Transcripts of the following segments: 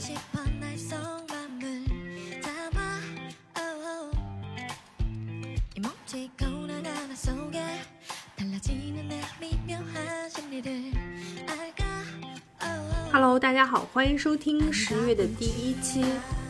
싶어 날 속맘을 담아 oh. 이 멈추고 나가는 속에 달라지는 내 미묘한 심리를 알까 oh. Hello，大家好，欢迎收听十月的第一期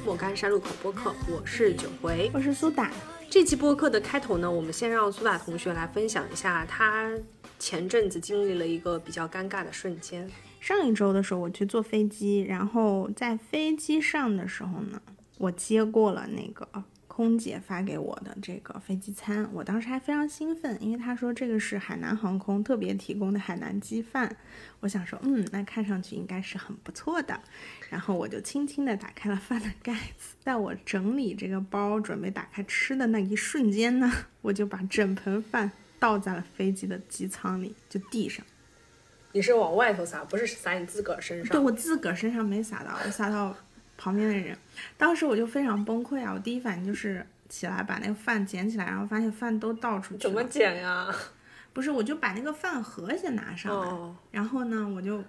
莫干山路口播客，我是九回。我是苏打，这期播客的开头呢，我们先让苏打同学来分享一下他前阵子经历了一个比较尴尬的瞬间。 上一周的时候我去坐飞机，然后在飞机上的时候呢，我接过了那个空姐发给我的这个飞机餐，我当时还非常兴奋，因为她说这个是海南航空特别提供的海南鸡饭，我想说，嗯，那看上去应该是很不错的，然后我就轻轻地打开了饭的盖子，在我整理这个包准备打开吃的那一瞬间呢，我就把整盆饭倒在了飞机的机舱里，就地上。你是往外头撒，不是撒你自个儿身上对。我自个儿身上没撒到，我撒到旁边的人。当时我就非常崩溃啊！我第一反应就是起来把那个饭捡起来，然后发现饭都倒出去怎么。捡呀？不是，我就把那个饭盒先拿上然后呢，我就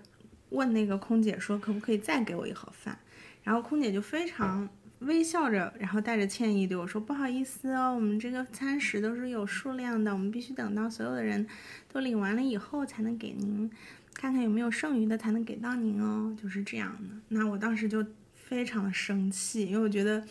问那个空姐说可不可以再给我一盒饭，然后空姐就非常微笑着，然后带着歉意对我说不好意思哦，我们这个餐食都是有数量的，我们必须等到所有的人都领完了以后才能给您，看看有没有剩余的才能给到您哦，就是这样的。那我当时就非常的生气，因为我觉得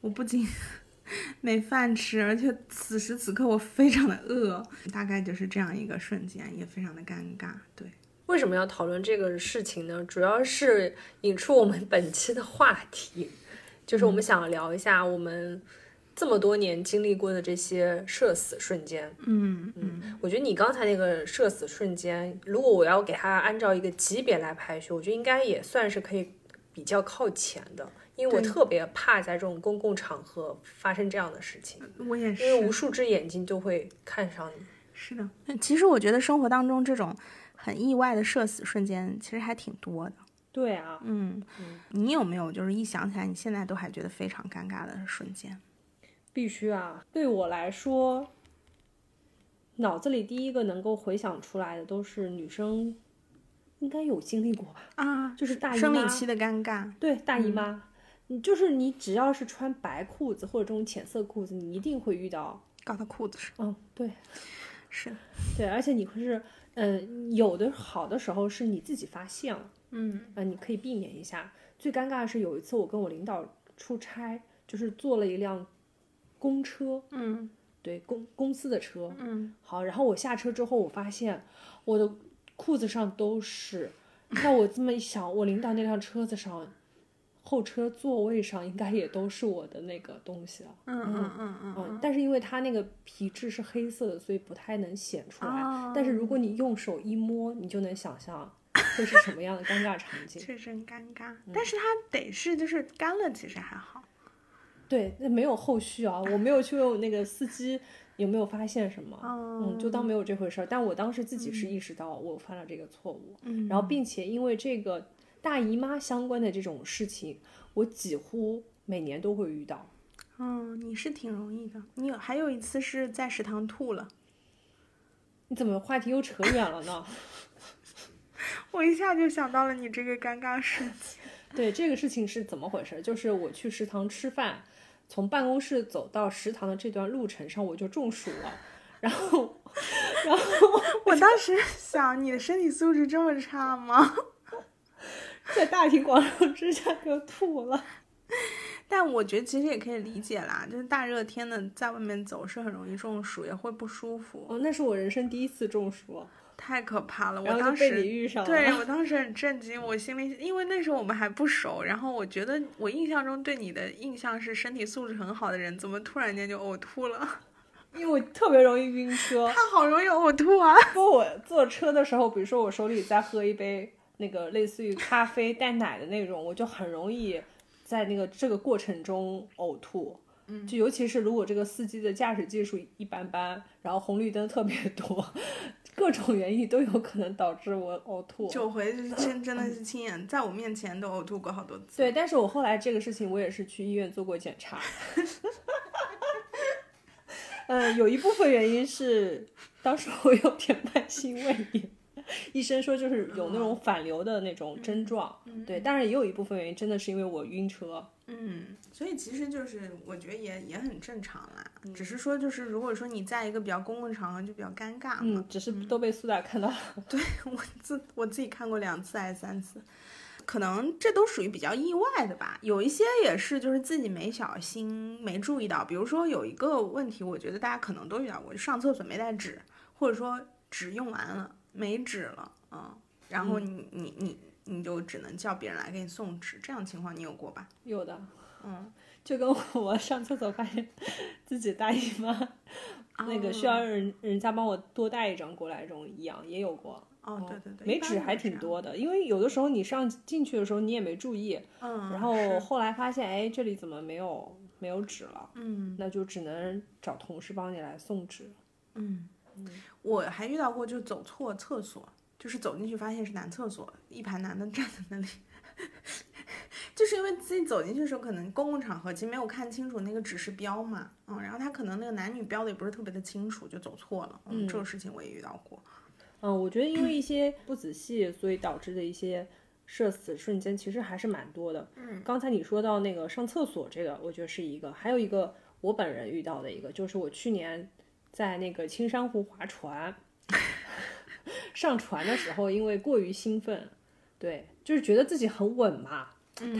我不仅 没饭吃，而且此时此刻我非常的饿，大概就是这样一个瞬间，也非常的尴尬。对，为什么要讨论这个事情呢？主要是引出我们本期的话题，就是我们想聊一下我们这么多年经历过的这些社死瞬间。嗯嗯，我觉得你刚才那个社死瞬间，如果我要给它按照一个级别来排序，我觉得应该也算是可以比较靠前的，因为我特别怕在这种公共场合发生这样的事情，我也是。因为无数只眼睛就会看上你。是的，其实我觉得生活当中这种很意外的社死瞬间，其实还挺多的。对啊，嗯，你有没有就是一想起来，你现在都还觉得非常尴尬的瞬间？必须啊！对我来说，脑子里第一个能够回想出来的都是女生应该有经历过吧，啊，就是大姨妈生理期的尴尬。对大姨妈，你就是你只要是穿白裤子或者这种浅色裤子，你一定会遇到。搞到裤子上，嗯，对是，对，而且你会是，嗯、有的好的时候是你自己发现了，嗯呃，你可以避免一下。最尴尬的是有一次我跟我领导出差，就是坐了一辆公车，嗯对公公司的车，嗯，好，然后我下车之后，我发现我的裤子上都是。那我这么一想，我领导那辆车子上，后车座位上应该也都是我的那个东西了。嗯嗯嗯嗯嗯，但是因为它那个皮质是黑色的，所以不太能显出来。但是如果你用手一摸，你就能想象会是什么样的尴尬场景。确实很尴尬。但是它得是就是干了，其实还好。对，那没有后续啊，我没有去问那个司机有没有发现什么，哦嗯，就当没有这回事儿。但我当时自己是意识到我犯了这个错误，嗯然后并且因为这个大姨妈相关的这种事情，我几乎每年都会遇到。嗯，你是挺容易的。你有还有一次是在食堂吐了，你怎么话题又扯远了呢？我一下就想到了你这个尴尬事情。对，这个事情是怎么回事？就是我去食堂吃饭，从办公室走到食堂的这段路程上，我就中暑了。然后，然后我当时想，你的身体素质这么差吗？在大庭广众之下就吐了。但我觉得其实也可以理解啦，就是大热天的在外面走是很容易中暑，也会不舒服，哦，那是我人生第一次中暑，太可怕了。我当时遇上了。对我当时很震惊，我心里因为那时候我们还不熟，然后我觉得我印象中对你的印象是身体素质很好的人，怎么突然间就呕吐了？因为我特别容易晕车。他好容易呕吐啊！不过我坐车的时候，比如说我手里在喝一杯那个类似于咖啡带奶的那种，我就很容易在那个这个过程中呕吐。嗯，就尤其是如果这个司机的驾驶技术一般般，然后红绿灯特别多，各种原因都有可能导致我呕吐。九回就是真真的是亲眼在我面前都呕吐过好多次。对，但是我后来这个事情，我也是去医院做过检查。呃，有一部分原因是当时我有点慢性胃炎，医生说就是有那种反流的那种症状，对，当然也有一部分原因真的是因为我晕车，嗯，所以其实就是我觉得也也很正常啦，只是说就是如果说你在一个比较公共场合就比较尴尬嘛。嗯，只是都被苏打看到了，对我自我自己看过两次还是三次，可能这都属于比较意外的吧。有一些也是就是自己没小心没注意到，比如说有一个问题，我觉得大家可能都遇到过，就上厕所没带纸，或者说纸用完了没纸了，嗯，然后你你你你就只能叫别人来给你送纸，这样情况你有过吧？有的，嗯，就跟 我上厕所发现自己大姨妈，那个需要人人家帮我多带一张过来这种一样，也有过。哦，对对对，没纸还挺多的，因为有的时候你上进去的时候你也没注意，嗯，然后后来发现哎这里怎么没有没有纸了，嗯那就只能找同事帮你来送纸。嗯，我还遇到过就走错厕所，就是走进去发现是男厕所，一排男的站在那里。就是因为自己走进去的时候，可能公共场合其实没有看清楚那个指示标嘛，嗯，然后他可能那个男女标的也不是特别的清楚，就走错了，嗯，这个事情我也遇到过，嗯，我觉得因为一些不仔细，所以导致的一些社死瞬间其实还是蛮多的。嗯，刚才你说到那个上厕所这个，我觉得是一个，还有一个我本人遇到的一个，就是我去年在那个青山湖划船，上船的时候因为过于兴奋，对，就是觉得自己很稳嘛，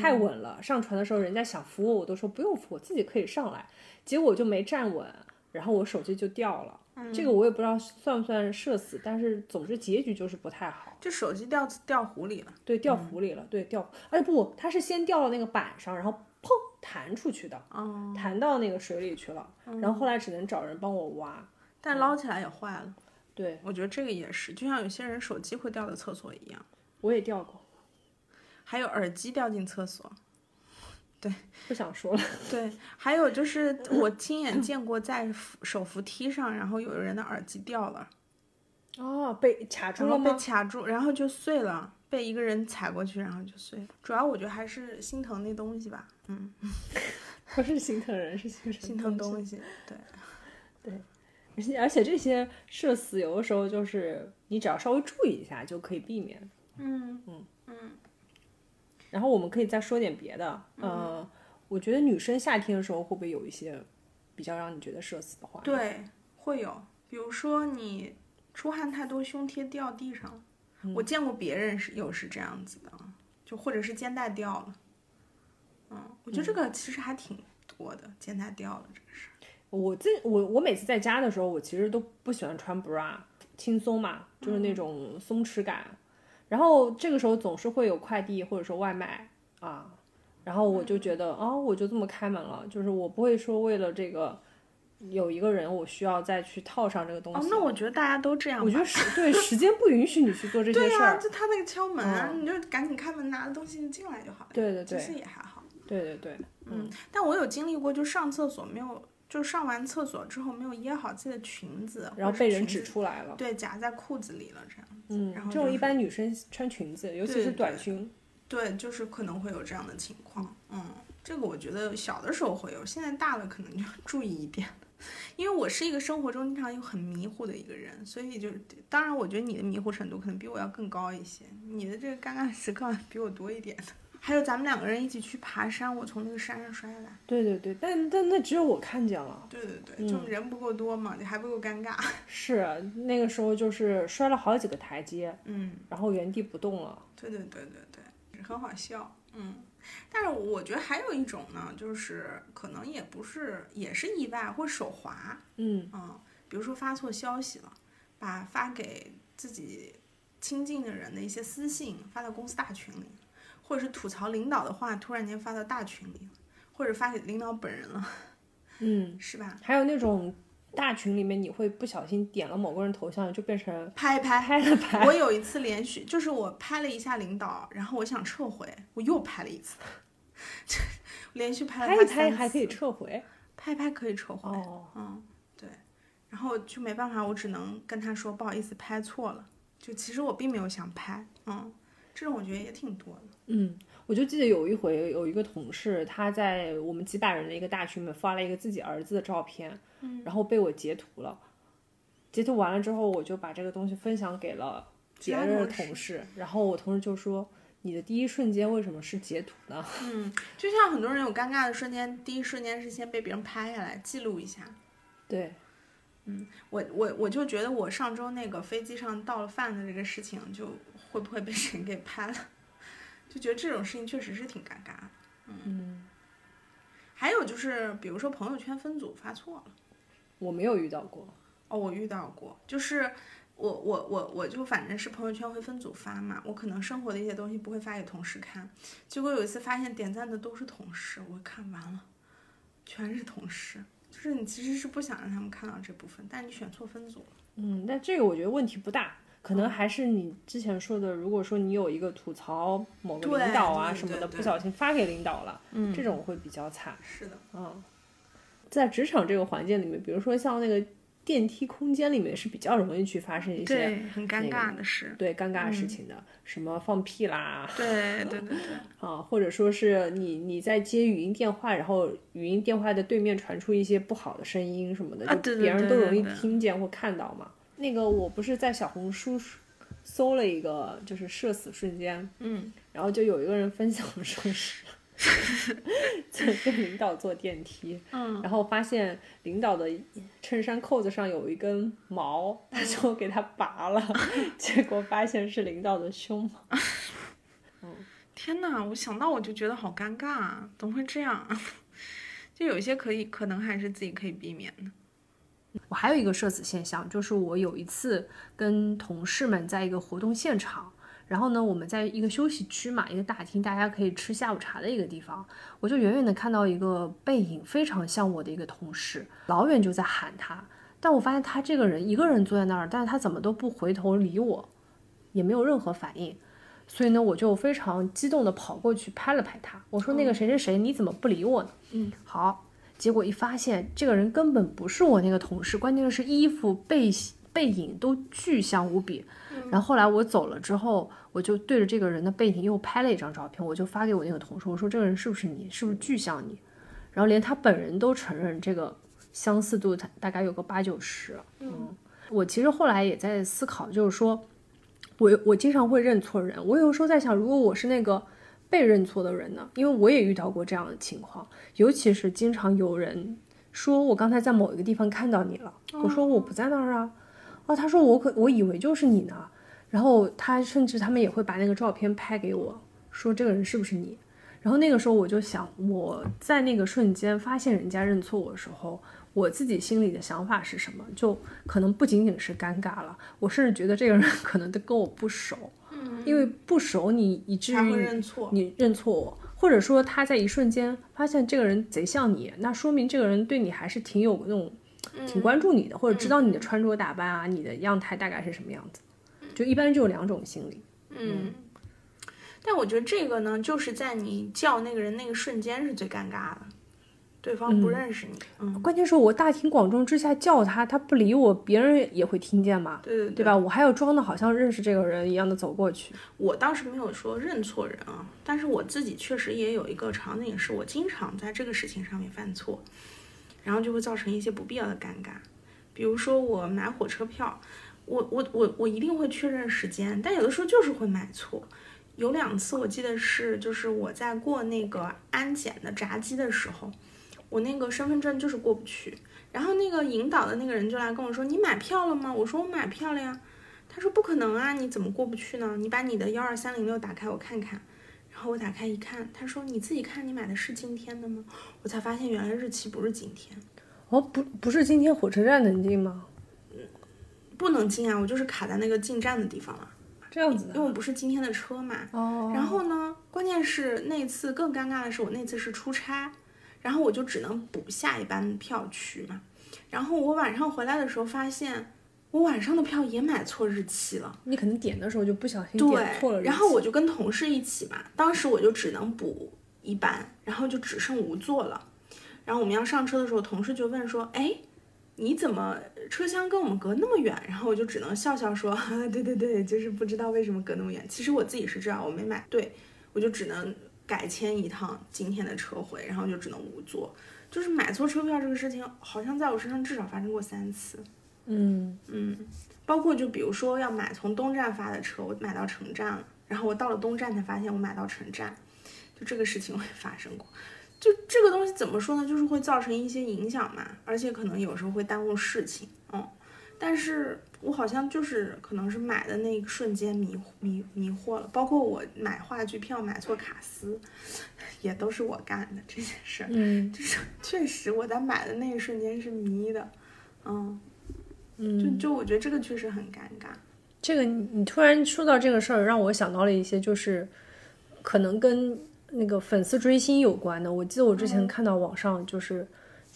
太稳了。上船的时候人家想扶我，我都说不用扶，我自己可以上来，结果就没站稳，然后我手机就掉了。这个我也不知道算不算社死，但是总之结局就是不太好。就手机掉掉湖里了，对，掉湖里了，对，掉，哎不，它是先掉到那个板上，然后砰弹出去的，哦，弹到那个水里去了，然后后来只能找人帮我挖。但捞起来也坏了，对，我觉得这个也是，就像有些人手机会掉到厕所一样，我也掉过，还有耳机掉进厕所，对。不想说了。对，还有就是我亲眼见过在扶手扶梯上，然后有人的耳机掉了，哦，被卡住然后被？卡住，然后就碎了，被一个人踩过去，然后就碎了。主要我觉得还是心疼那东西吧，嗯，不是心疼人，是心心疼东西，对，对，而且而且这些社死有的时候就是你只要稍微注意一下就可以避免。嗯嗯嗯。然后我们可以再说点别的，呃，我觉得女生夏天的时候会不会有一些比较让你觉得社死的话？，对，会有，比如说你出汗太多，胸贴掉地上。了，我见过别人是有是这样子的，就或者是肩带掉了，嗯，我觉得这个其实还挺多的，肩带掉了这个事儿。我自我我每次在家的时候，我其实都不喜欢穿 bra，轻松嘛，就是那种松弛感。然后这个时候总是会有快递或者说外卖啊，然后我就觉得哦，我就这么开门了，就是我不会说为了这个有一个人我需要再去套上这个东西。哦，那我觉得大家都这样。我觉得时对时间不允许你去做这 些对呀、事儿。就他那个敲门，你就赶紧开门，拿着东西进来就好了。对对对其实也还好。对对对，嗯，但我有经历过，就上厕所没有，就上完厕所之后没有掖好自己的裙子，然后被人指出来了。对，夹在裤子里了这样子。嗯然，后就是这种一般女生穿裙子，尤其是短裙，对，就是可能会有这样的情况。嗯，这个我觉得小的时候会有，现在大了可能就要注意一点。因为我是一个生活中经常有很迷糊的一个人，所以就是，当然我觉得你的迷糊程度可能比我要更高一些，你的这个尴尬时刻比我多一点。还有咱们两个人一起去爬山，我从那个山上摔下来。对对对，但但那只有我看见了。对对对，就人不够多嘛，你还不够尴尬。是那个时候就是摔了好几个台阶，嗯，然后原地不动了。对对对对对，很好笑。嗯，但是我觉得还有一种呢，就是可能也不是，也是意外或手滑。嗯，嗯，比如说发错消息了，把发给自己亲近的人的一些私信发到公司大群里，或者是吐槽领导的话突然间发到大群里，或者发给领导本人了，嗯，是吧？还有那种大群里面，你会不小心点了某个人头像，就变成拍一拍。拍了拍。我有一次连续，就是我拍了一下领导，然后我想撤回，我又拍了一次，连续拍了拍一拍还可以撤回。拍一拍可以撤回，哦，嗯，对，然后就没办法，我只能跟他说不好意思，拍错了。就其实我并没有想拍，嗯，这种我觉得也挺多的。嗯，我就记得有一回有一个同事，他在我们几百人的一个大群里面发了一个自己儿子的照片，然后被我截图了。截图完了之后，我就把这个东西分享给了别人的同事，然后我同事就说：“你的第一瞬间为什么是截图呢？” 嗯，就像很多人有尴尬的瞬间，第一瞬间是先被别人拍下来记录一下。对，嗯我我我就觉得我上周那个飞机上倒了饭的这个事情，就会不会被谁给拍了？就觉得这种事情确实是挺尴尬的。嗯，还有就是，比如说朋友圈分组发错了。我没有遇到过。哦，我遇到过，就是我我我我就反正是朋友圈会分组发嘛，我可能生活的一些东西不会发给同事看，结果有一次发现点赞的都是同事，我看完了，全是同事，就是你其实是不想让他们看到这部分，但你选错分组了。嗯，但这个我觉得问题不大，可嗯能还是你之前说的，如果说你有一个吐槽某个领导啊什么的，不小心发给领导了，嗯这种会比较惨。是的，嗯，在职场这个环境里面，比如说像那个电梯空间里面是比较容易去发生一些，很尴尬的事。对尴尬的事嗯情的，什么放屁啦，对对对对，啊，或者说是你你在接语音电话，然后语音电话的对面传出一些不好的声音什么的，就别人都容易听见或看到嘛。那个我不是在小红书搜了一个就是社死瞬间，嗯，然后就有一个人分享说是。就跟领导坐电梯，嗯，然后发现领导的衬衫扣子上有一根毛，他就给他拔了，结果发现是领导的胸毛。天呐，我想到我就觉得好尴尬啊，怎么会这样啊？就有一些可以，可能还是自己可以避免的。我还有一个社死现象，就是我有一次跟同事们在一个活动现场，然后呢，我们在一个休息区嘛，一个大厅，大家可以吃下午茶的一个地方，我就远远的看到一个背影，非常像我的一个同事，老远就在喊他，但我发现他这个人一个人坐在那儿，但是他怎么都不回头理我，也没有任何反应，所以呢，我就非常激动的跑过去拍了拍他，我说那个谁谁谁，你怎么不理我呢？嗯，好。结果一发现，这个人根本不是我那个同事，关键是衣服背背影都巨像无比。然后后来我走了之后，我就对着这个人的背影又拍了一张照片，我就发给我那个同事，我说这个人是不是你？是不是巨像你？然后连他本人都承认这个相似度他大概有个八九十。嗯，我其实后来也在思考，就是说我我经常会认错人，我有时候在想，如果我是那个。被认错的人呢？因为我也遇到过这样的情况，尤其是经常有人说我刚才在某一个地方看到你了，我说我不在那儿啊，哦，他说我可我以为就是你呢，然后他甚至他们也会把那个照片拍给我，说这个人是不是你？然后那个时候我就想，我在那个瞬间发现人家认错我的时候，我自己心里的想法是什么？就可能不仅仅是尴尬了，我甚至觉得这个人 可能都跟我不熟。因为不熟你，以至于认错。你认错我，或者说他在一瞬间发现这个人贼像你，那说明这个人对你还是挺有那种，挺关注你的，或者知道你的穿着打扮啊，你的样态大概是什么样子。就一般就有两种心理。嗯，但我觉得这个呢，就是在你叫那个人那个瞬间是最尴尬的，对方不认识你。嗯，关键是我大庭广众之下叫他，他不理我，别人也会听见嘛，对对对吧？我还要装的好像认识这个人一样的走过去。我倒是没有说认错人啊，但是我自己确实也有一个场景，是我经常在这个事情上面犯错，然后就会造成一些不必要的尴尬。比如说我买火车票，我我我我一定会确认时间，但有的时候就是会买错。有两次我记得是，就是我在过那个安检的闸机的时候，我那个身份证就是过不去，然后那个引导的那个人就来跟我说：“你买票了吗？”我说：“我买票了呀。”他说：“不可能啊，你怎么过不去呢？你把你的幺二三零六打开，我看看。”然后我打开一看，他说：“你自己看，你买的是今天的吗？”我才发现原来日期不是今天，哦，不，不是今天火车站能进吗？嗯不能进啊，我就是卡在那个进站的地方了，这样子的。因为我不是今天的车嘛。哦，然后呢，关键是那次更尴尬的是，我那次是出差，然后我就只能补下一班票去嘛。然后我晚上回来的时候，发现我晚上的票也买错日期了。你可能点的时候就不小心点错了日期，然后我就跟同事一起嘛，当时我就只能补一班，然后就只剩无座了。然后我们要上车的时候，同事就问说：“哎，你怎么车厢跟我们隔那么远？”然后我就只能笑笑说：“ 对对对，就是不知道为什么隔那么远。其实我自己是知道，我没买对，我就只能改签一趟今天的车回，然后就只能无座。就是买错车票这个事情，好像在我身上至少发生过三次。嗯，嗯，包括就比如说要买从东站发的车，我买到城站了，然后我到了东站才发现我买到城站，就这个事情我也发生过。就这个东西怎么说呢？就是会造成一些影响嘛，而且可能有时候会耽误事情，嗯。但是我好像就是可能是买的那一瞬间迷迷迷惑了，包括我买话剧票买错卡司，也都是我干的这件事儿。嗯就是 确实我在买的那一瞬间是迷的，嗯，就嗯，就我觉得这个确实很尴尬。这个你你突然说到这个事儿，让我想到了一些，就是可能跟那个粉丝追星有关的。我记得我之前看到网上就是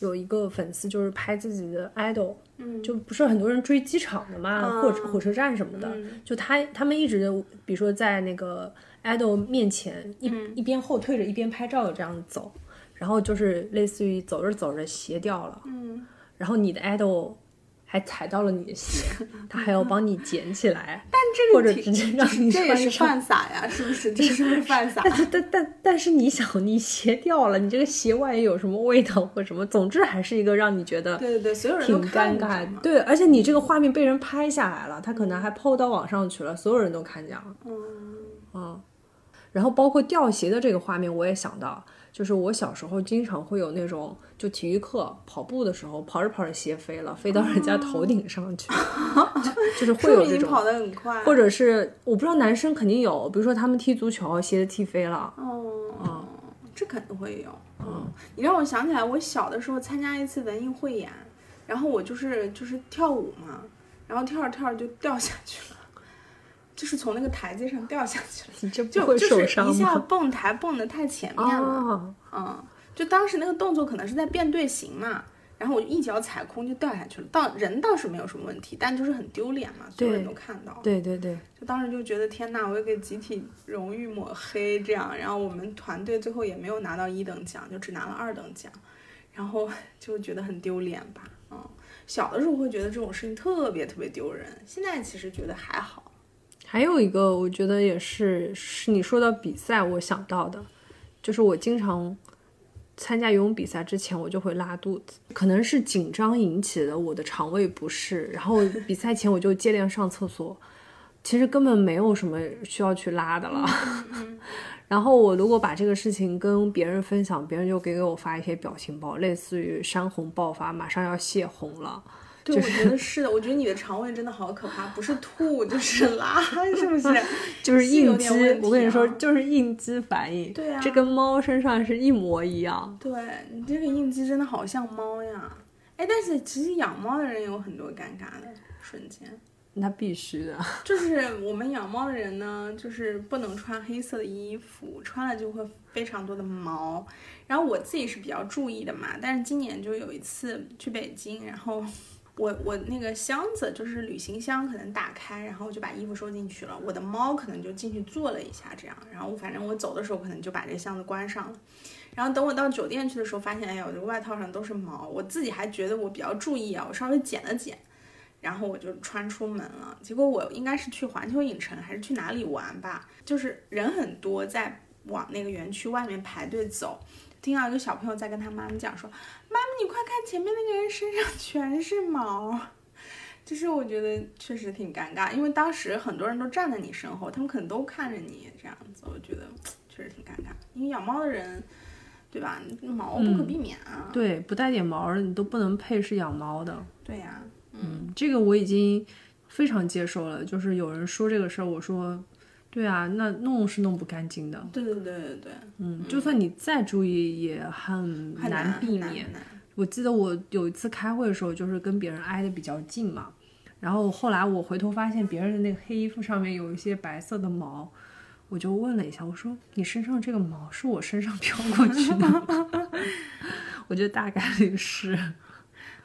有一个粉丝就是拍自己的 idol，嗯，就不是很多人追机场的嘛，嗯或者火车站什么的，嗯。就他他们一直比如说在那个 idol 面前一、嗯。一边后退着一边拍照的这样走，然后就是类似于走着走着鞋掉了，嗯，然后你的 idol 还踩到了你的鞋，他还要帮你捡起来，但这或者直接让你这也是。犯傻呀，是不是？这是不是犯傻？但但但但是你想，你鞋掉了，你这个鞋万一有什么味道或什么，总之还是一个让你觉得对对对，所有人都挺尴尬。对，而且你这个画面被人拍下来了，他可能还 PO 到网上去了，所有人都看见了。嗯嗯，然后包括掉鞋的这个画面，我也想到，就是我小时候经常会有那种，就体育课跑步的时候，跑着跑着鞋飞了，飞到人家头顶上去，就 就是会有这种。跑得很快，或者是我不知道男生肯定有，比如说他们踢足球，鞋子踢飞了，哦，这肯定会有。嗯，你让我想起来，我小的时候参加一次文艺汇演，然后我就是就是跳舞嘛，然后跳着跳着就掉下去了，就是从那个台阶上掉下去了，你这不就会受就是一下？蹦台蹦的太前面了。哦，嗯，就当时那个动作可能是在变队形嘛，然后我就一脚踩空就掉下去了。倒人倒是没有什么问题，但就是很丢脸嘛，所有人都看到。对对对，就当时就觉得天呐，我要给集体荣誉抹黑这样，然后我们团队最后也没有拿到一等奖，就只拿了二等奖，然后 就觉得很丢脸吧。嗯，小的时候会觉得这种事情特别特别丢人，现在其实觉得还好。还有一个，我觉得也是是你说到比赛，我想到的，就是我经常参加游泳比赛之前，我就会拉肚子，可能是紧张引起的我的肠胃不适，然后比赛前我就接连上厕所，其实根本没有什么需要去拉的了。然后我如果把这个事情跟别人分享，别人就给我发一些表情包，类似于山洪爆发，马上要泄洪了。对，我觉得是的，我觉得你的肠胃真的好可怕，不是吐就是 拉，是不是？就是应激我跟你说，就是应激反应。对啊这跟猫身上是一模一样。对你这个应激真的好像猫呀。哎，但是其实养猫的人有很多尴尬的瞬间。那必须的。就是我们养猫的人呢，就是不能穿黑色的衣服，穿了就会非常多的毛。然后我自己是比较注意的嘛，但是今年就有一次去北京，然后我我那个箱子就是旅行箱，可能打开，然后就把衣服收进去了，我的猫可能就进去坐了一下，这样，然后反正我走的时候可能就把这箱子关上了。然后等我到酒店去的时候，发现哎呀，我这个外套上都是毛，我自己还觉得我比较注意啊，我稍微剪了剪。然后我就穿出门了。结果我应该是去环球影城还是去哪里玩吧，就是人很多，在往那个园区外面排队走。听到一个小朋友在跟他妈妈讲说：“妈妈，你快看，前面那个人身上 全是毛。”就是我觉得确实挺尴尬，因为当时很多人都站在你身后，他们可能都看着你这样子，我觉得 确实挺尴尬。因为养猫的人，对吧？毛不可避免啊。对，不带点毛的你都不能配是养猫的。对呀、嗯，这个我已经非常接受了。就是有人说这个事儿，我说，对啊，那弄是弄不干净的。对对对对对，嗯，就算你再注意，也很很难避免我记得我有一次开会的时候，就是跟别人挨得比较近嘛，然后后来我回头发现别人的那个黑衣服上面有一些白色的毛，我就问了一下，我说你身上这个毛是我身上飘过去的吗？我觉得大概率是，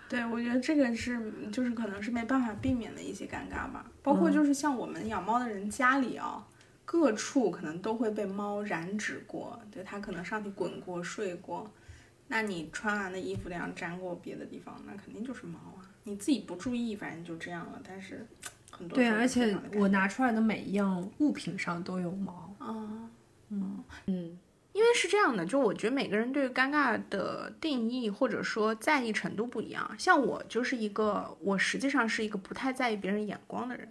对，我觉得这个是就是可能是没办法避免的一些尴尬吧，包括就是像我们养猫的人家里啊，各处可能都会被猫染指过，对它可能上去滚过、睡过，那你穿完的衣服那样沾过别的地方，那肯定就是猫啊。你自己不注意，反正就这样了。但是很多对啊，而且我拿出来的每一样物品上都有毛。啊，嗯嗯，因为为是这样的，就我觉得每个人对于尴尬的定义或者说在意程度不一样。像我就是一个，我实际上是一个不太在意别人眼光的人，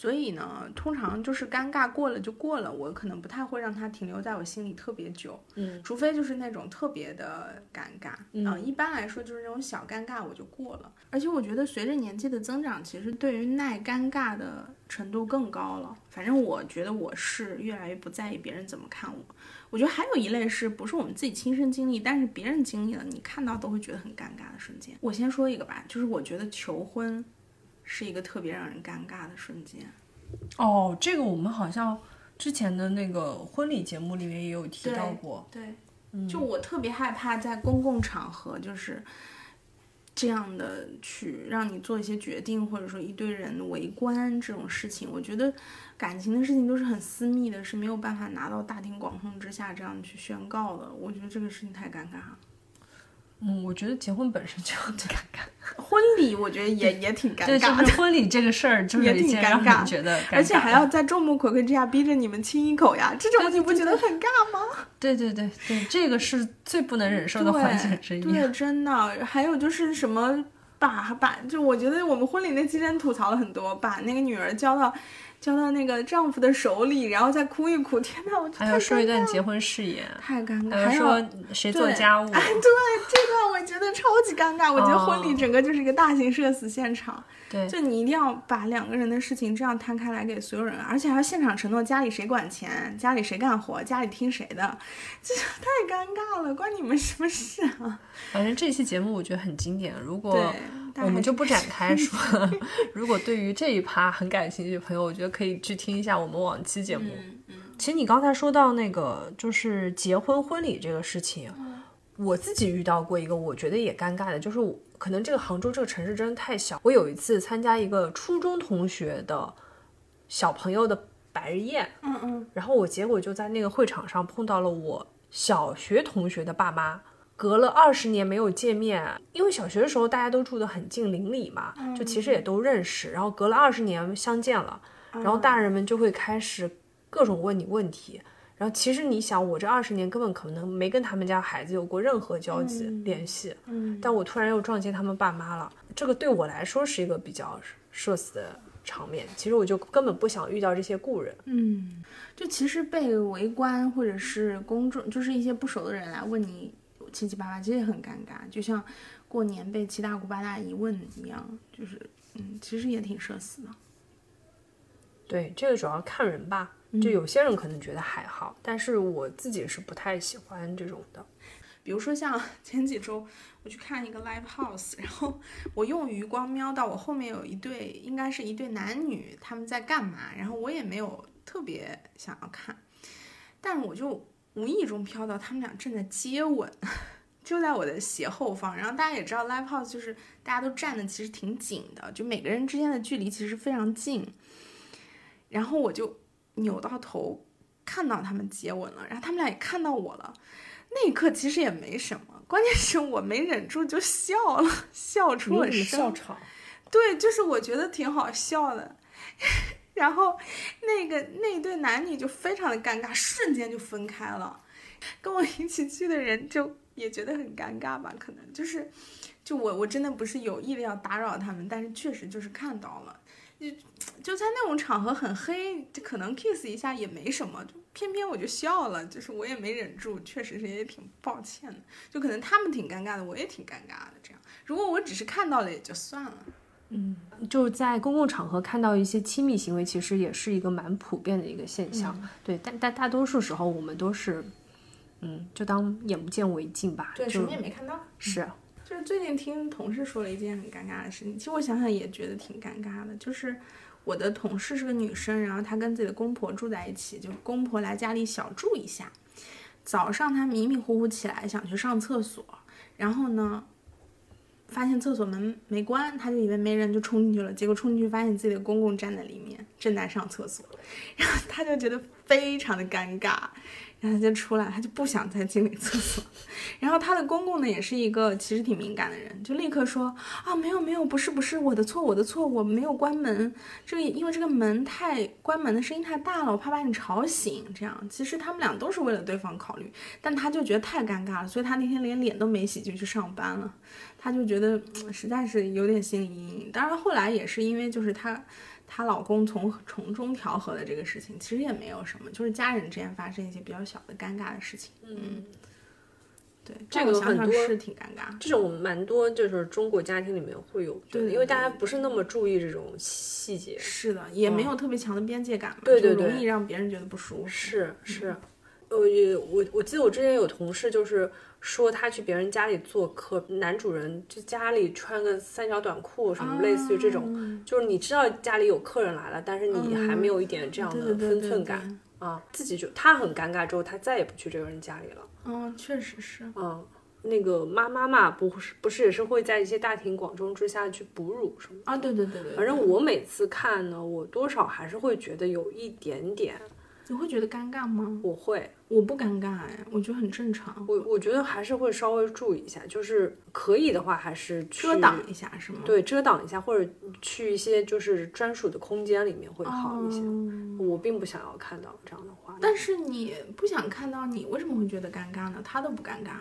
所以呢，通常就是尴尬过了就过了，我可能不太会让它停留在我心里特别久。嗯，除非就是那种特别的尴尬，嗯、一般来说就是那种小尴尬我就过了。而且我觉得随着年纪的增长，其实对于耐尴尬的程度更高了。反正我觉得我是越来越不在意别人怎么看我。我觉得还有一类是不是我们自己亲身经历，但是别人经历了，你看到都会觉得很尴尬的瞬间。我先说一个吧，就是我觉得求婚是一个特别让人尴尬的瞬间。哦，这个我们好像之前的那个婚礼节目里面也有提到对过。对，就我特别害怕在公共场合就是这样的去让你做一些决定，或者说一堆人围观这种事情。我觉得感情的事情都是很私密的，是没有办法拿到大庭广众之下这样去宣告的。我觉得这个事情太尴尬了。嗯，我觉得结婚本身就 很尴尬。婚礼我觉得也也挺尴对，就尬的是。婚礼这个事儿，就是也挺一件让尴尬人觉得尴尬，而且还要在众目睽睽之下逼着你们亲一口呀，这种你不觉得很尬吗？对对对对，这个是最不能忍受的环节之一。对，真的。还有就是什么把把，就我觉得我们婚礼那期间吐槽了很多，把那个女儿交到交到那个丈夫的手里，然后再哭一哭。天呐，我就还要说一段结婚誓言，太尴尬，还要说谁做家务。哎，对，这段我觉得超级尴尬。我觉得婚礼哦整个就是一个大型社死现场。对就你一定要把两个人的事情这样摊开来给所有人，而且还要现场承诺家里谁管钱，家里谁干活，家里听谁的，这太尴尬了，关你们什么事啊？反正这期节目我觉得很经典，如果我们就不展开说。如果对于这一趴很感兴趣的朋友，我觉得可以去听一下我们往期节目。嗯其实你刚才说到那个就是结婚婚礼这个事情，我自己遇到过一个我觉得也尴尬的，就是可能这个杭州这个城市真的太小。我有一次参加一个初中同学的小朋友的百日宴，嗯嗯，然后我结果就在那个会场上碰到了我小学同学的爸妈，隔了二十年没有见面，因为小学的时候大家都住得很近，邻里嘛，就其实也都认识。然后隔了二十年相见了，然后大人们就会开始各种问你问题。然后其实你想，我这二十年根本可能没跟他们家孩子有过任何交集、联系，嗯但我突然又撞见他们爸妈了，这个对我来说是一个比较社死的场面。其实我就根本不想遇到这些故人。嗯，就其实被围观或者是公众，就是一些不熟的人来问你七七八八，其实也很尴尬，就像过年被七大姑八大姨问一样，就是嗯，其实也挺社死的。对，这个主要看人吧。就有些人可能觉得还好，但是我自己是不太喜欢这种的。比如说像 前几周我去看一个 live house，然后我用余光瞄到我后面有一对，应该是一对男女，他们在干嘛？然后我也没有特别想要看，但是我就无意中飘到他们俩正在接吻，就在我的斜后方。然后大家也知道 live house 就是大家都站的其实挺紧的，就每个人之间的距离其实非常近。然后我就扭到头看到他们接吻了，然后他们俩也看到我了。那一刻其实也没什么，关键是我没忍住就笑了，笑出了声。场？对，就是我觉得挺好笑的。然后那个那对男女就非常的尴尬，瞬间就分开了。跟我一起去的人就也觉得很尴尬吧，可能就是，就我我真的不是有意的要打扰他们，但是确实就是看到了，就就在那种场合很黑，就可能 kiss 一下也没什么，就偏偏我就笑了，就是我也没忍住，确实是也挺抱歉的，就可能他们挺尴尬的，我也挺尴尬的，这样，如果我只是看到了也就算了。就在公共场合看到一些亲密行为，其实也是一个蛮普遍的一个现象。对，但但大多数时候我们都是，嗯，就当眼不见为净吧。对，什么也没看到。是，就是最近听同事说了一件很尴尬的事情，其实我想想也觉得挺尴尬的。就是我的同事是个女生，然后她跟自己的公婆住在一起，就公婆来家里小住一下。早上她迷迷糊糊起来想去上厕所，然后呢，发现厕所门没关，他就以为没人就冲进去了，结果冲进去发现自己的公公站在里面正在上厕所，然后他就觉得非常的尴尬。然后他就出来，他就不想再进那厕所。然后他的公公呢，也是一个其实挺敏感的人，就立刻说啊，没有没有，不是不是，我的错我的错，我没有关门，这个因为这个门太关门的声音太大了，我怕把你吵醒。这样，其实他们俩都是为了对方考虑，但他就觉得太尴尬了，所以他那天连脸都没洗就去上班了。他就觉得实在是有点心理阴影。当然后来也是因为就是她她老公从从中调和的这个事情，其实也没有什么，就是家人之间发生一些比较小的尴尬的事情。嗯，对，这个很多是挺尴尬。这种蛮多就是中国家庭里面会有的，对对因为大家不是那么注意这种细节。是的，也没有特别强的边界感嘛，就对对对容易让别人觉得不舒服。是是，我也我我记得我之前有同事就是说他去别人家里做客，男主人就家里穿个三角短裤什么，类似于这种，啊就是你知道家里有客人来了，但是你还没有一点这样的分寸感啊，自己就他很尴尬之后，他再也不去这个人家里了。嗯，确实是。嗯，那个妈妈嘛，不是不是也是会在一些大庭广众之下去哺乳什么的。啊，对对对对，反正我每次看呢，我多少还是会觉得有一点点，你会觉得尴尬吗？我会，我不尴尬哎，我觉得很正常，我我觉得还是会稍微注意一下，就是可以的话还是去遮挡一下是吗？对，遮挡一下，或者去一些就是专属的空间里面会好一些。哦我并不想要看到这样的画面。但是你不想看到你，为什么会觉得尴尬呢？他都不尴尬。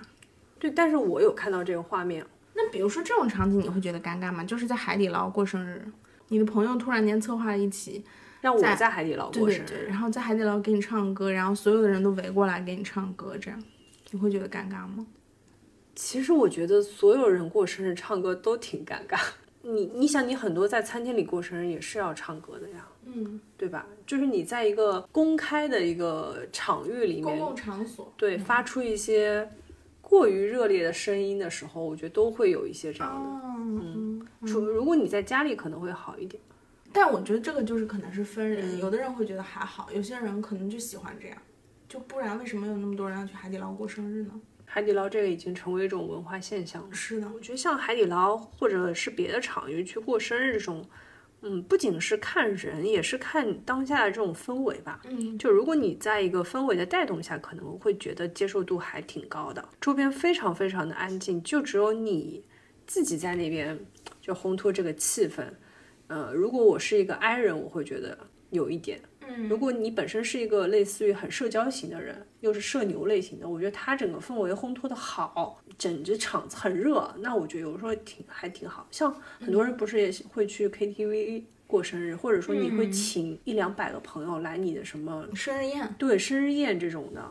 对，但是我有看到这个画面，那比如说这种场景，你会觉得尴尬吗？就是在海底捞过生日，你的朋友突然间策划了一起，让我在在海底捞对对对，过生日。然后在海底捞给你唱歌，然后所有的人都围过来给你唱歌，这样你会觉得尴尬吗？其实我觉得所有人过生日唱歌都挺尴尬。你你想，你很多在餐厅里过生日也是要唱歌的呀，嗯，对吧？就是你在一个公开的一个场域里面，公共场所，对发出一些过于热烈的声音的时候，我觉得都会有一些这样的。嗯嗯，除如果你在家里可能会好一点。但我觉得这个就是可能是分人，有的人会觉得还好，有些人可能就喜欢这样，就不然为什么有那么多人要去海底捞过生日呢？海底捞这个已经成为一种文化现象了。是的，我觉得像海底捞或者是别的场域去过生日这种，嗯，不仅是看人，也是看当下的这种氛围吧。嗯，就如果你在一个氛围的带动下，可能会觉得接受度还挺高的，周边非常非常的安静，就只有你自己在那边就烘托这个气氛。呃，如果我是一个 I 人，我会觉得有一点。嗯如果你本身是一个类似于很社交型的人，又是社牛类型的，我觉得他整个氛围烘托的好，整只场子很热，那我觉得有时候挺还挺好。像很多人不是也会去 KTV 过生日，或者说你会请一两百个朋友来你的什么生日宴，对生日宴这种的，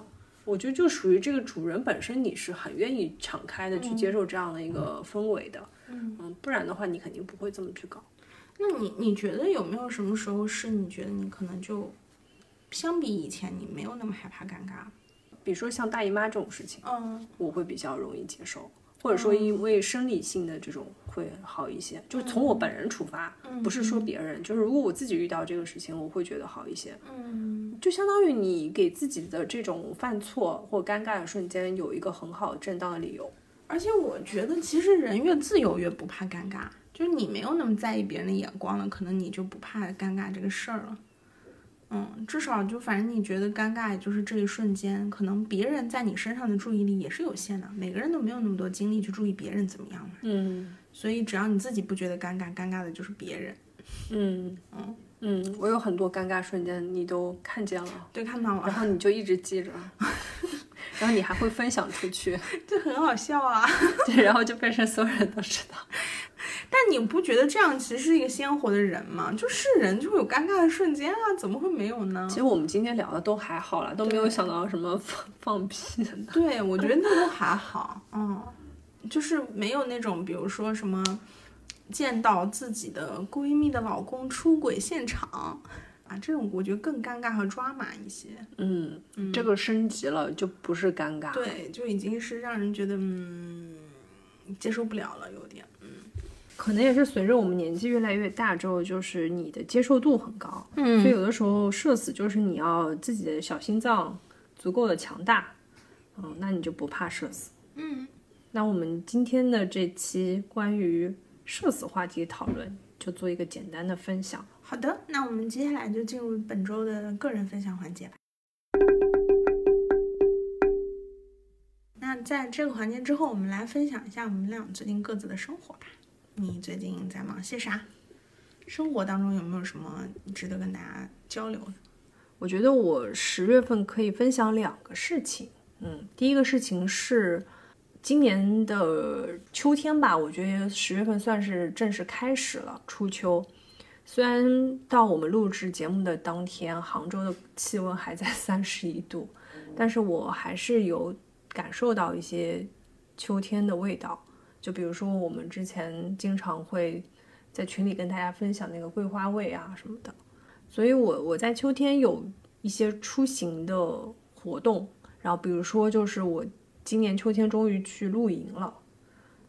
我觉得就属于这个主人本身你是很愿意敞开的去接受这样的一个氛围的，嗯，不然的话你肯定不会这么去搞。那你你觉得有没有什么时候是你觉得你可能就相比以前你没有那么害怕尴尬？比如说像大姨妈这种事情，嗯我会比较容易接受，或者说因为生理性的这种会好一些。就是从我本人出发，不是说别人，就是如果我自己遇到这个事情，我会觉得好一些。嗯就相当于你给自己的这种犯错或尴尬的瞬间有一个很好正当的理由。而且我觉得其实人越自由越不怕尴尬，就是你没有那么在意别人的眼光了，可能你就不怕尴尬这个事儿了。嗯，至少就反正你觉得尴尬，就是这一瞬间，可能别人在你身上的注意力也是有限的，每个人都没有那么多精力去注意别人怎么样嘛。嗯所以只要你自己不觉得尴尬，尴尬的就是别人。嗯嗯嗯，我有很多尴尬瞬间，你都看见了，对，看到了然，后你就一直记着，然后你还会分享出去，这很好笑啊。对，然后就变成所有人都知道。但你不觉得这样其实是一个鲜活的人吗？就是人就会有尴尬的瞬间啊，怎么会没有呢其？实我们今天聊的都还好了，都没有想到什么放放屁的。对，我觉得那都还好，嗯，就是没有那种，比如说什么见到自己的闺蜜的老公出轨现场啊，这种我觉得更尴尬和抓马一些。嗯，这个升级了就不是尴尬。，对，就已经是让人觉得嗯接受不了了，有点嗯。可能也是随着我们年纪越来越大之后，就是你的接受度很高，嗯所以有的时候社死就是你要自己的小心脏足够的强大，嗯，那你就不怕社死。嗯，那我们今天的这期关于社死话题讨论，就做一个简单的分享。好的，那我们接下来就进入本周的个人分享环节吧。那在这个环节之后，我们来分享一下我们俩最近各自的生活吧。你最近在忙些啥？生活当中有没有什么值得跟大家交流的？我觉得我十月份可以分享两个事情。嗯，第一个事情是今年的秋天吧，我觉得十月份算是正式开始了初秋。虽然到我们录制节目的当天，杭州的气温还在 三十一度，但是我还是有感受到一些秋天的味道。就比如说我们之前经常会在群里跟大家分享那个桂花味啊什么的，所以我我在秋天有一些出行的活动，然后比如说就是我今年秋天终于去露营了，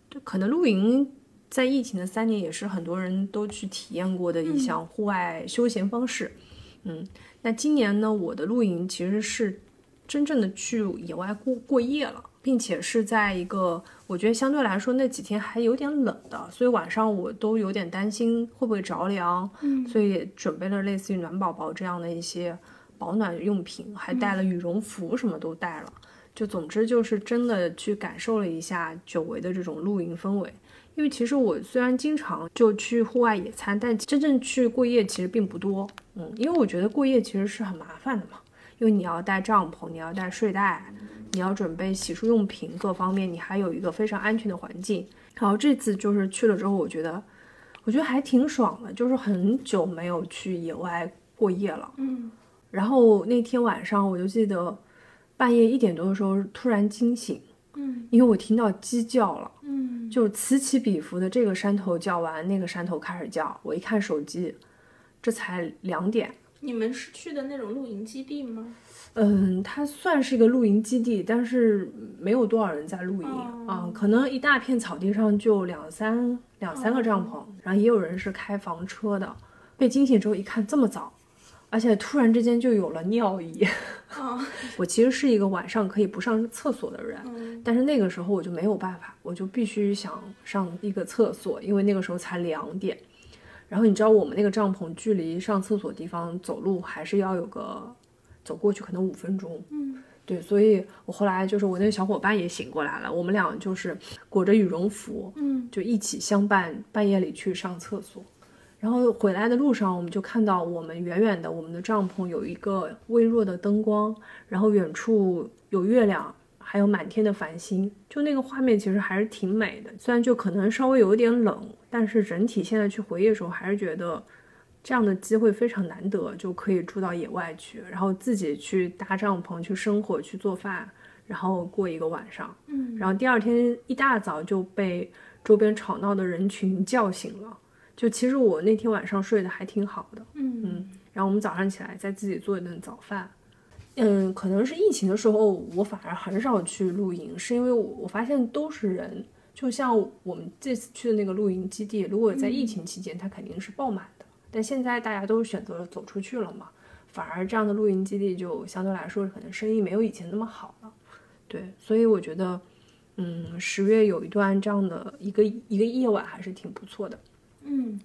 就可能露营在疫情的三年也是很多人都去体验过的一项户外休闲方式，嗯，那今年呢我的露营其实是真正的去野外过过夜了。并且是在一个我觉得相对来说那几天还有点冷的，所以晚上我都有点担心会不会着凉，嗯，所以准备了类似于暖宝宝这样的一些保暖用品，还带了羽绒服，什么都带了。就总之就是真的去感受了一下久违的这种露营氛围。因为其实我虽然经常就去户外野餐，但真正去过夜其实并不多，嗯，因为我觉得过夜其实是很麻烦的嘛，因为你要带帐篷，你要带睡袋。你要准备洗漱用品，各方面你还有一个非常安全的环境。然后这次就是去了之后，我觉得，我觉得还挺爽的，就是很久没有去野外过夜了。嗯。然后那天晚上，我就记得半夜一点多的时候突然惊醒，嗯，因为我听到鸡叫了，嗯，就此起彼伏的这个山头叫完，那个山头开始叫。我一看手机，这才两点。你们是去的那种露营基地吗？嗯，它算是一个露营基地，但是没有多少人在露营啊，可能一大片草地上就两三两三个帐篷，然后也有人是开房车的。被惊醒之后一看这么早，而且突然之间就有了尿意。我其实是一个晚上可以不上厕所的人，但是那个时候我就没有办法，我就必须想上一个厕所，因为那个时候才两点。然后你知道我们那个帐篷距离上厕所地方走路还是要有个。走过去可能五分钟，嗯，对，所以我后来就是我那个小伙伴也醒过来了，我们俩就是裹着羽绒服，嗯，就一起相伴半夜里去上厕所，然后回来的路上，我们就看到我们远远的我们的帐篷有一个微弱的灯光，然后远处有月亮，还有满天的繁星，就那个画面其实还是挺美的，虽然就可能稍微有一点冷，但是整体现在去回忆的时候还是觉得。这样的机会非常难得，就可以住到野外去，然后自己去搭帐篷、去生火、去做饭，然后过一个晚上。嗯，然后第二天一大早就被周边吵闹的人群叫醒了。就其实我那天晚上睡得还挺好的。嗯嗯，然后我们早上起来再自己做一顿早饭。嗯，可能是疫情的时候，我反而很少去露营，是因为我我发现都是人，就像我们这次去的那个露营基地，如果在疫情期间，它肯定是爆满的。但现在大家都选择了走出去了嘛，反而这样的露营基地就相对来说可能生意没有以前那么好了。对，所以我觉得，嗯，十月有一段这样的一个一个夜晚还是挺不错的。嗯，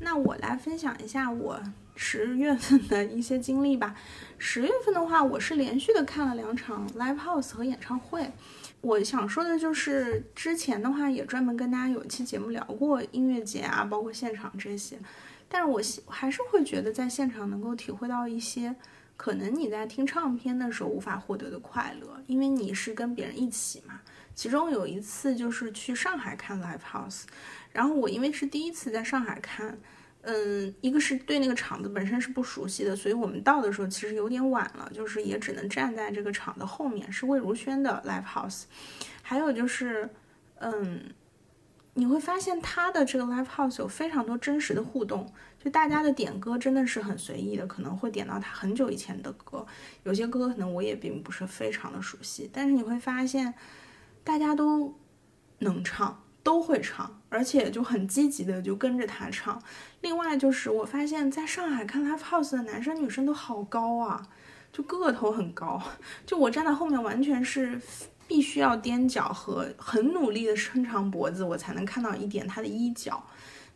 那我来分享一下我十月份的一些经历吧。十月份的话，我是连续的看了两场 live house 和演唱会。我想说的就是，之前的话也专门跟大家有一期节目聊过音乐节啊，包括现场这些。但是我还是会觉得在现场能够体会到一些可能你在听唱片的时候无法获得的快乐，因为你是跟别人一起嘛。其中有一次就是去上海看 live house，然后我因为是第一次在上海看，嗯，一个是对那个场子本身是不熟悉的，所以我们到的时候其实有点晚了，就是也只能站在这个场的后面，是魏如萱的 live house。还有就是，嗯。你会发现他的这个 live house 有非常多真实的互动，就大家的点歌真的是很随意的，可能会点到他很久以前的歌，有些歌可能我也并不是非常的熟悉，但是你会发现大家都能唱，都会唱，而且就很积极的就跟着他唱。另外就是我发现在上海看 live house 的男生女生都好高啊，就个头很高，就我站在后面完全是。必须要踮脚和很努力的伸长脖子，我才能看到一点他的衣角。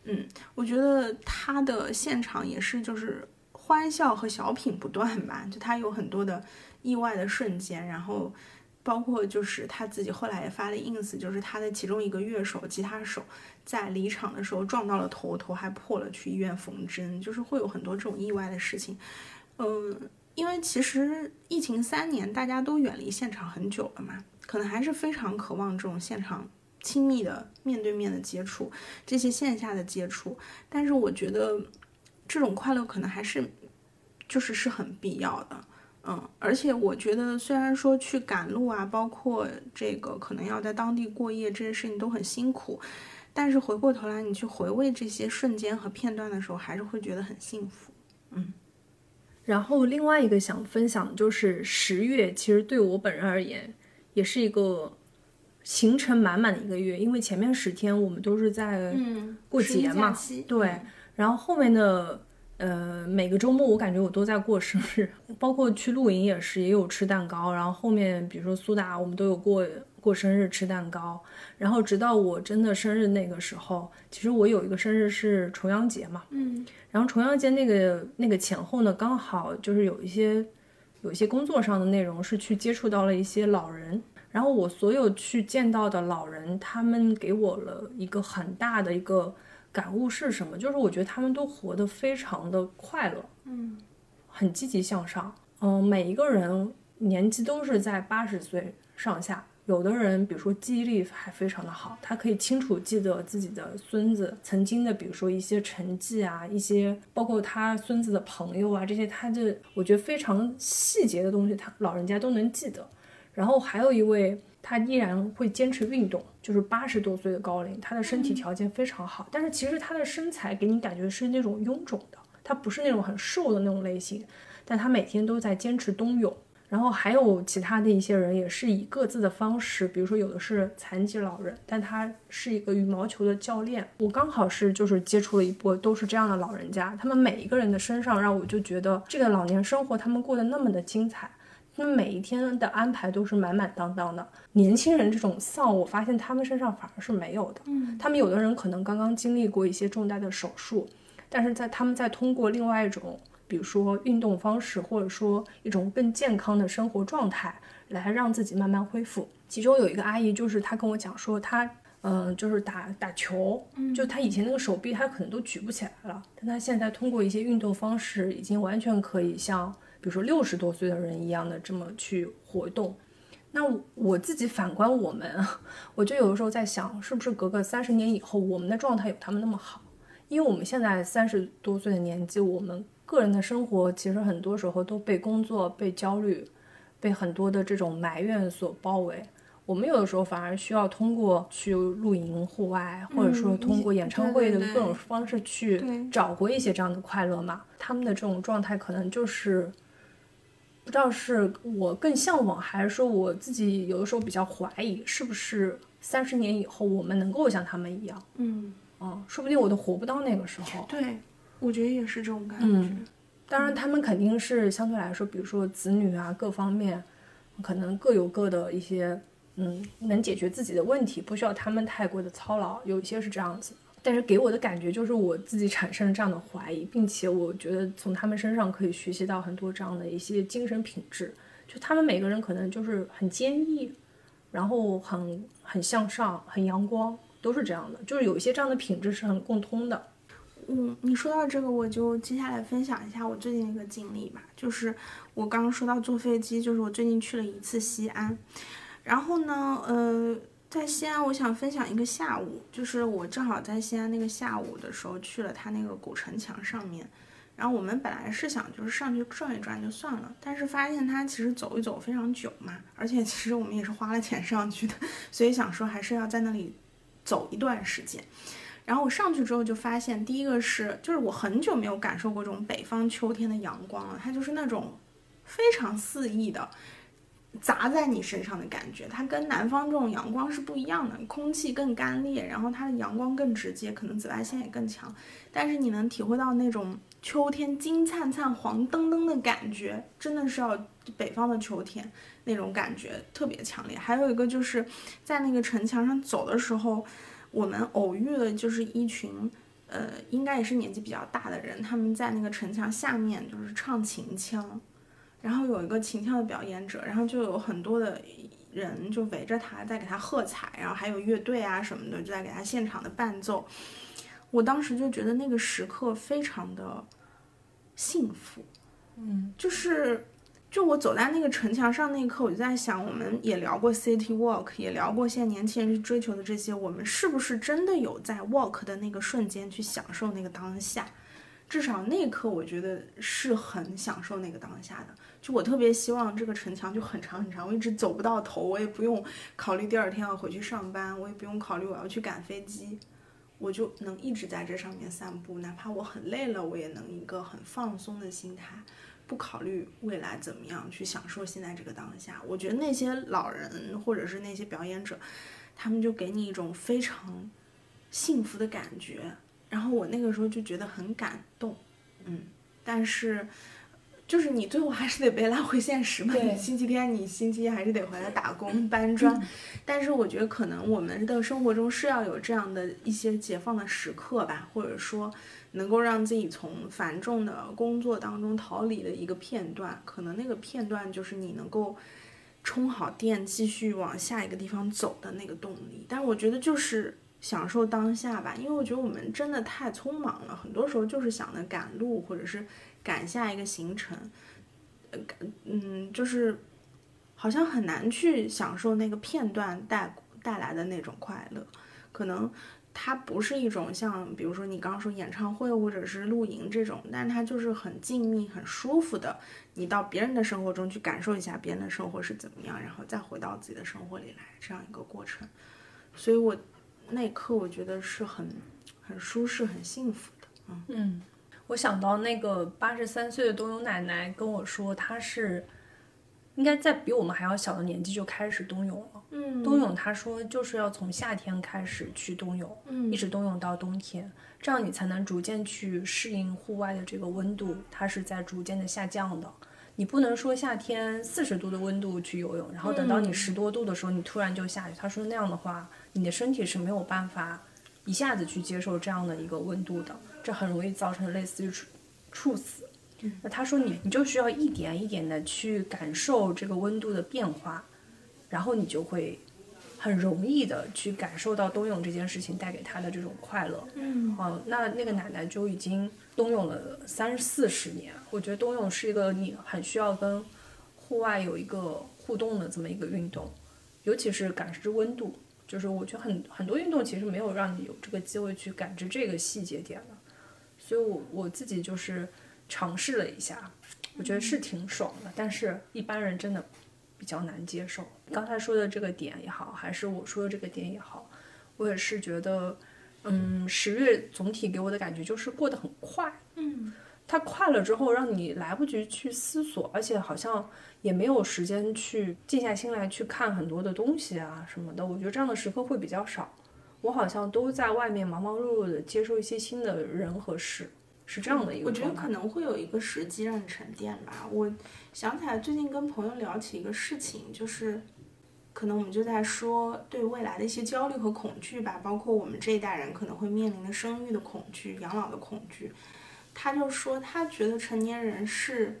嗯，我觉得他的现场也是，就是欢笑和小品不断吧。就他有很多的意外的瞬间，然后，包括就是他自己后来也发了 ins，就是他的其中一个乐手吉他手在离场的时候撞到了头，头还破了，去医院缝针，就是会有很多这种意外的事情。嗯，因为其实疫情三年，大家都远离现场很久了嘛，可能还是非常渴望这种现场亲密的面对面的接触，这些线下的接触。但是我觉得这种快乐可能还是就是是很必要的。嗯，而且我觉得，虽然说去赶路啊，包括这个可能要在当地过夜这些事情都很辛苦，但是回过头来你去回味这些瞬间和片段的时候，还是会觉得很幸福。嗯，然后另外一个想分享的就是十月，其实对我本人而言，也是一个行程满满的一个月，因为前面十天我们都是在嗯过节嘛，对，然后后面的。呃，每个周末我感觉我都在过生日，包括去露营也是，也有吃蛋糕。然后后面比如说苏打，我们都有过过生日吃蛋糕。然后直到我真的生日那个时候，其实我有一个生日是重阳节嘛，嗯，然后重阳节那个那个前后呢，刚好就是有一些有一些工作上的内容是去接触到了一些老人。然后我所有去见到的老人，他们给我了一个很大的一个。感悟是什么？就是我觉得他们都活得非常的快乐，嗯，很积极向上，嗯，每一个人年纪都是在八十岁上下。有的人，比如说记忆力还非常的好，他可以清楚记得自己的孙子曾经的，比如说一些成绩啊，一些包括他孙子的朋友啊，这些他的我觉得非常细节的东西，他老人家都能记得。然后还有一位。他依然会坚持运动，就是八十多岁的高龄，他的身体条件非常好。但是其实他的身材给你感觉是那种臃肿的，他不是那种很瘦的那种类型。但他每天都在坚持冬泳。然后还有其他的一些人也是以各自的方式，比如说有的是残疾老人，但他是一个羽毛球的教练。我刚好是就是接触了一波都是这样的老人家，他们每一个人的身上让我就觉得这个老年生活他们过得那么的精彩。他们每一天的安排都是满满当当的。年轻人这种丧，我发现他们身上反而是没有的。嗯，他们有的人可能刚刚经历过一些重大的手术，但是在他们在通过另外一种，比如说运动方式，或者说一种更健康的生活状态，来让自己慢慢恢复。其中有一个阿姨，就是她跟我讲说，她嗯，就是打打球，就她以前那个手臂，她可能都举不起来了，但她现在通过一些运动方式，已经完全可以像。比如说六十多岁的人一样的这么去活动，那我自己反观我们，我就有的时候在想，是不是隔个三十年以后，我们的状态有他们那么好？因为我们现在三十多岁的年纪，我们个人的生活其实很多时候都被工作、被焦虑、被很多的这种埋怨所包围。我们有的时候反而需要通过去露营、户外，或者说通过演唱会的各种方式去找回一些这样的快乐嘛？他们的这种状态可能就是。不知道是我更向往，还是说我自己有的时候比较怀疑，是不是三十年以后我们能够像他们一样？嗯，啊，说不定我都活不到那个时候。对，我觉得也是这种感觉。嗯，当然他们肯定是相对来说，比如说子女啊，各方面可能各有各的一些，嗯，能解决自己的问题，不需要他们太过的操劳。有一些是这样子。但是给我的感觉就是我自己产生了这样的怀疑，并且我觉得从他们身上可以学习到很多这样的一些精神品质。就他们每个人可能就是很坚毅，然后很很向上，很阳光，都是这样的。就是有一些这样的品质是很共通的。嗯，你说到这个，我就接下来分享一下我最近一个经历吧。就是我刚刚说到坐飞机，就是我最近去了一次西安，然后呢，呃。在西安，我想分享一个下午，就是我正好在西安那个下午的时候去了他那个古城墙上面，然后我们本来是想就是上去转一转就算了，但是发现它其实走一走非常久嘛，而且其实我们也是花了钱上去的，所以想说还是要在那里走一段时间。然后我上去之后就发现，第一个是就是我很久没有感受过这种北方秋天的阳光了，它就是那种非常肆意的。砸在你身上的感觉，它跟南方这种阳光是不一样的，空气更干裂，然后它的阳光更直接，可能紫外线也更强，但是你能体会到那种秋天金灿灿、黄澄澄的感觉，真的是要北方的秋天那种感觉特别强烈。还有一个就是在那个城墙上走的时候，我们偶遇了就是一群，呃，应该也是年纪比较大的人，他们在那个城墙下面就是唱秦腔。然后有一个秦腔的表演者，然后就有很多的人就围着他在给他喝彩，然后还有乐队啊什么的就在给他现场的伴奏。我当时就觉得那个时刻非常的幸福，嗯，就是就我走在那个城墙上那一刻，我就在想，我们也聊过 city walk，也聊过现在年轻人去追求的这些，我们是不是真的有在 walk 的那个瞬间去享受那个当下？至少那一刻，我觉得是很享受那个当下的。就我特别希望这个城墙就很长很长，我一直走不到头，我也不用考虑第二天要回去上班，我也不用考虑我要去赶飞机。我就能一直在这上面散步，哪怕我很累了，我也能一个很放松的心态，不考虑未来怎么样，去享受现在这个当下。我觉得那些老人或者是那些表演者，他们就给你一种非常幸福的感觉，然后我那个时候就觉得很感动，嗯，但是。就是你最后还是得被拉回现实嘛。你星期天，你星期一还是得回来打工搬砖。但是我觉得可能我们的生活中是要有这样的一些解放的时刻吧，或者说能够让自己从繁重的工作当中逃离的一个片段。可能那个片段就是你能够充好电，继续往下一个地方走的那个动力。但是我觉得就是享受当下吧，因为我觉得我们真的太匆忙了，很多时候就是想着赶路，或者是。赶下一个行程，呃，嗯，就是好像很难去享受那个片段带带来的那种快乐，可能它不是一种像，比如说你刚刚说演唱会或者是露营这种，但它就是很静谧、很舒服的，你到别人的生活中去感受一下别人的生活是怎么样，然后再回到自己的生活里来这样一个过程，所以我那一刻我觉得是很很舒适、很幸福的，嗯。嗯。我想到那个八十三岁的冬泳奶奶跟我说，她是应该在比我们还要小的年纪就开始冬泳了。嗯，冬泳她说就是要从夏天开始去冬泳，嗯，一直冬泳到冬天，这样你才能逐渐去适应户外的这个温度，它是在逐渐的下降的。你不能说夏天四十度的温度去游泳，然后等到你十多度的时候你突然就下去。他说那样的话，你的身体是没有办法一下子去接受这样的一个温度的。这很容易造成类似于猝猝死。那他说你你就需要一点一点的去感受这个温度的变化，然后你就会很容易的去感受到冬泳这件事情带给他的这种快乐。嗯，哦，那那个奶奶就已经冬泳了三四十年。我觉得冬泳是一个你很需要跟户外有一个互动的这么一个运动，尤其是感知温度。就是我觉得很很多运动其实没有让你有这个机会去感知这个细节点的。所以，我我自己就是尝试了一下，我觉得是挺爽的，但是一般人真的比较难接受。刚才说的这个点也好，还是我说的这个点也好，我也是觉得，嗯，十月总体给我的感觉就是过得很快，嗯，它快了之后让你来不及去思索，而且好像也没有时间去静下心来去看很多的东西啊什么的。我觉得这样的时刻会比较少。我好像都在外面忙忙碌碌的接受一些新的人和事，是这样的一个我觉得可能会有一个时机让你沉淀吧。我想起来最近跟朋友聊起一个事情，就是可能我们就在说对未来的一些焦虑和恐惧吧，包括我们这一代人可能会面临的生育的恐惧、养老的恐惧。他就说他觉得成年人是。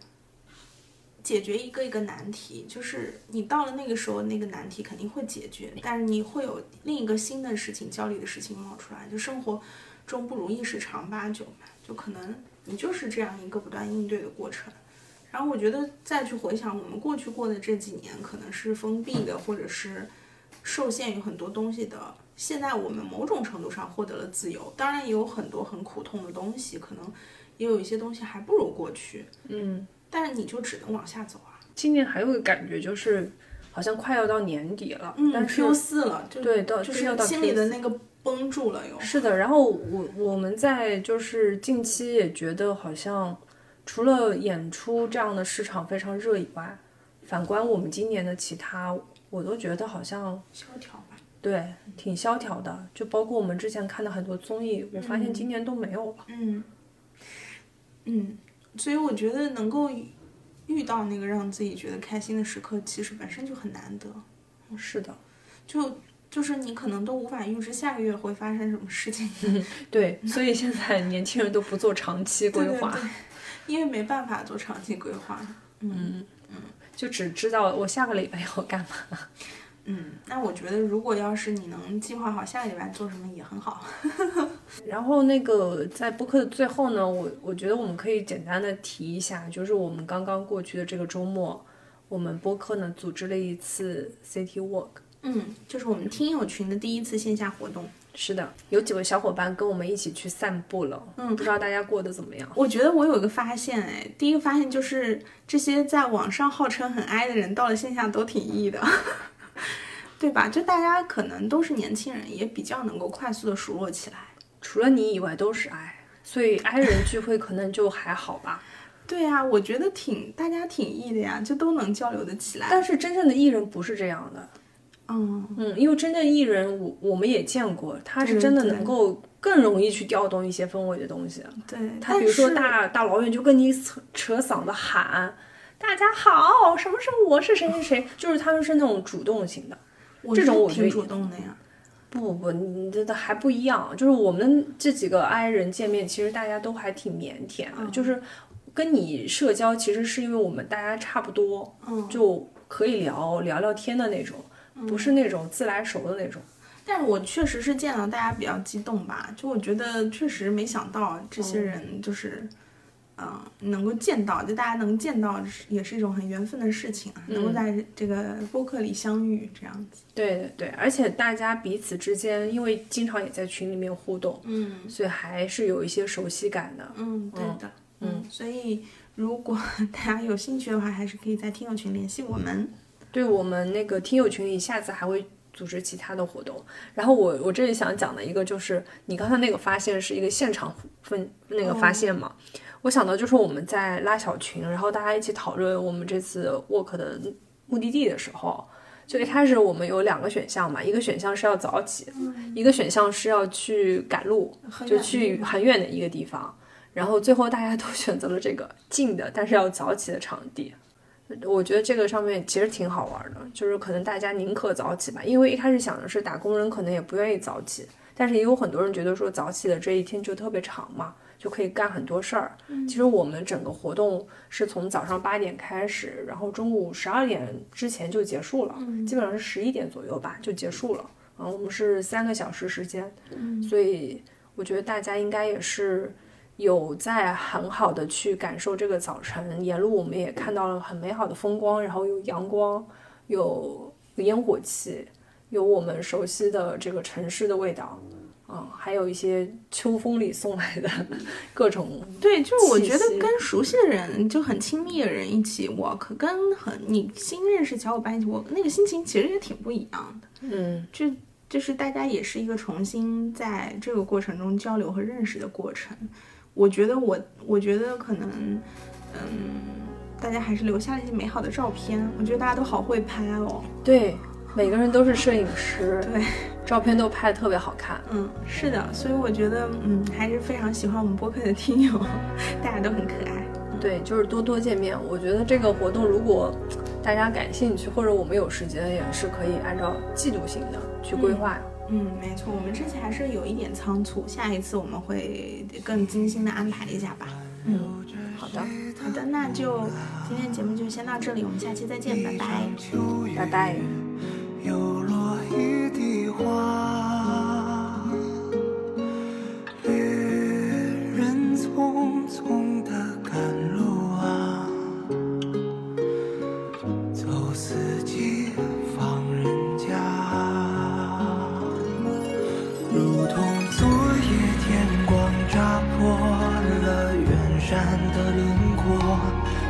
解决一个一个难题，就是你到了那个时候，那个难题肯定会解决，但是你会有另一个新的事情、焦虑的事情冒出来。就生活中不如意事常八九嘛，就可能你就是这样一个不断应对的过程。然后我觉得再去回想我们过去过的这几年，可能是封闭的，或者是受限于很多东西的。现在我们某种程度上获得了自由，当然也有很多很苦痛的东西，可能也有一些东西还不如过去。嗯。但是你就只能往下走啊！今年还有个感觉就是，好像快要到年底了，嗯，Q 四了，对，到就是要到心里的那个绷住了又。是的，然后我我们在就是近期也觉得好像，除了演出这样的市场非常热以外，反观我们今年的其他，我都觉得好像萧条吧。对，挺萧条的，就包括我们之前看的很多综艺，我发现今年都没有了。嗯，嗯。所以我觉得能够遇到那个让自己觉得开心的时刻，其实本身就很难得。是的，就就是你可能都无法预知下个月会发生什么事情。对，所以现在年轻人都不做长期规划，因为没办法做长期规划。嗯嗯，就只知道我下个礼拜要干嘛。嗯，那我觉得如果要是你能计划好下个礼拜做什么也很好。然后那个在播客的最后呢，我我觉得我们可以简单的提一下，就是我们刚刚过去的这个周末，我们播客呢组织了一次 City Walk。嗯，就是我们听友群的第一次线下活动。是的，有几位小伙伴跟我们一起去散步了。嗯，不知道大家过得怎么样？我觉得我有一个发现，哎，第一个发现就是这些在网上号称很 i 的人，到了线下都挺 e 的，对吧？就大家可能都是年轻人，也比较能够快速的熟络起来。除了你以外都是 i，所以 i 人聚会可能就还好吧。对呀，我觉得挺大家挺 e 的呀，就都能交流的起来。但是真正的艺人不是这样的。嗯嗯，因为真正艺人，我我们也见过，他是真的能够更容易去调动一些氛围的东西。对他，比如说大大老远就跟你扯扯嗓子喊“大家好”，什么什么我是谁谁谁，就是他们是那种主动型的。这种我挺主动的呀。不不不，你这还不一样。就是我们这几个 I 人见面，其实大家都还挺腼腆的，就是跟你社交，其实是因为我们大家差不多，嗯，就可以聊聊聊天的那种。不是那种自来熟的那种，但是我确实是见到大家比较激动吧，就我觉得确实没想到这些人就是，嗯，能够见到，就大家能见到也是一种很缘分的事情啊，能够在这个播客里相遇这样子。对对对，而且大家彼此之间，因为经常也在群里面互动，嗯，所以还是有一些熟悉感的。嗯，对的，嗯，所以如果 大家有兴趣的话，还是可以在听友群联系我们。对我们那个听友群里，下次还会组织其他的活动。然后我我这里想讲的一个就是，你刚才那个发现是一个现场分那个发现嘛？我想到就是我们在拉小群，然后大家一起讨论我们这次 walk 的目的地的时候，就一开始我们有两个选项嘛，一个选项是要早起，一个选项是要去赶路，就去很远的一个地方。然后最后大家都选择了这个近的，但是要早起的场地。我觉得这个上面其实挺好玩的，就是可能大家宁可早起吧，因为一开始想的是打工人可能也不愿意早起，但是也有很多人觉得说早起的这一天就特别长嘛，就可以干很多事儿。其实我们整个活动是从早上八点开始，然后中午十二点之前就结束了，基本上是十一点左右吧就结束了。啊，我们是三个小时时间，所以我觉得大家应该也是。有在很好的去感受这个早晨，沿路我们也看到了很美好的风光，然后有阳光，有烟火气，有我们熟悉的这个城市的味道，嗯，还有一些秋风里送来的各种 对，就是我觉得跟熟悉的人就很亲密的人一起 walk，跟很你新认识小伙伴一起 walk，那个心情其实也挺不一样的，嗯，就就是大家也是一个重新在这个过程中交流和认识的过程。我觉得我，我觉得可能，嗯，大家还是留下了一些美好的照片。我觉得大家都好会拍哦。对，每个人都是摄影师。对，照片都拍的特别好看。嗯，是的。所以我觉得，嗯，还是非常喜欢我们播客的听友，大家都很可爱。对，就是多多见面。我觉得这个活动如果大家感兴趣，或者我们有时间，也是可以按照季度性的去规划。嗯，没错，我们这次还是有一点仓促，下一次我们会更精心的安排一下吧。嗯，好的，好的，那就今天节目就先到这里，我们下期再见，拜拜，拜拜。又落一地花，旅人匆匆的赶路啊，走四季，访人家，如同昨夜天光乍破了远山的轮廓，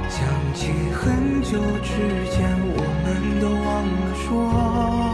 想起很久之前。说。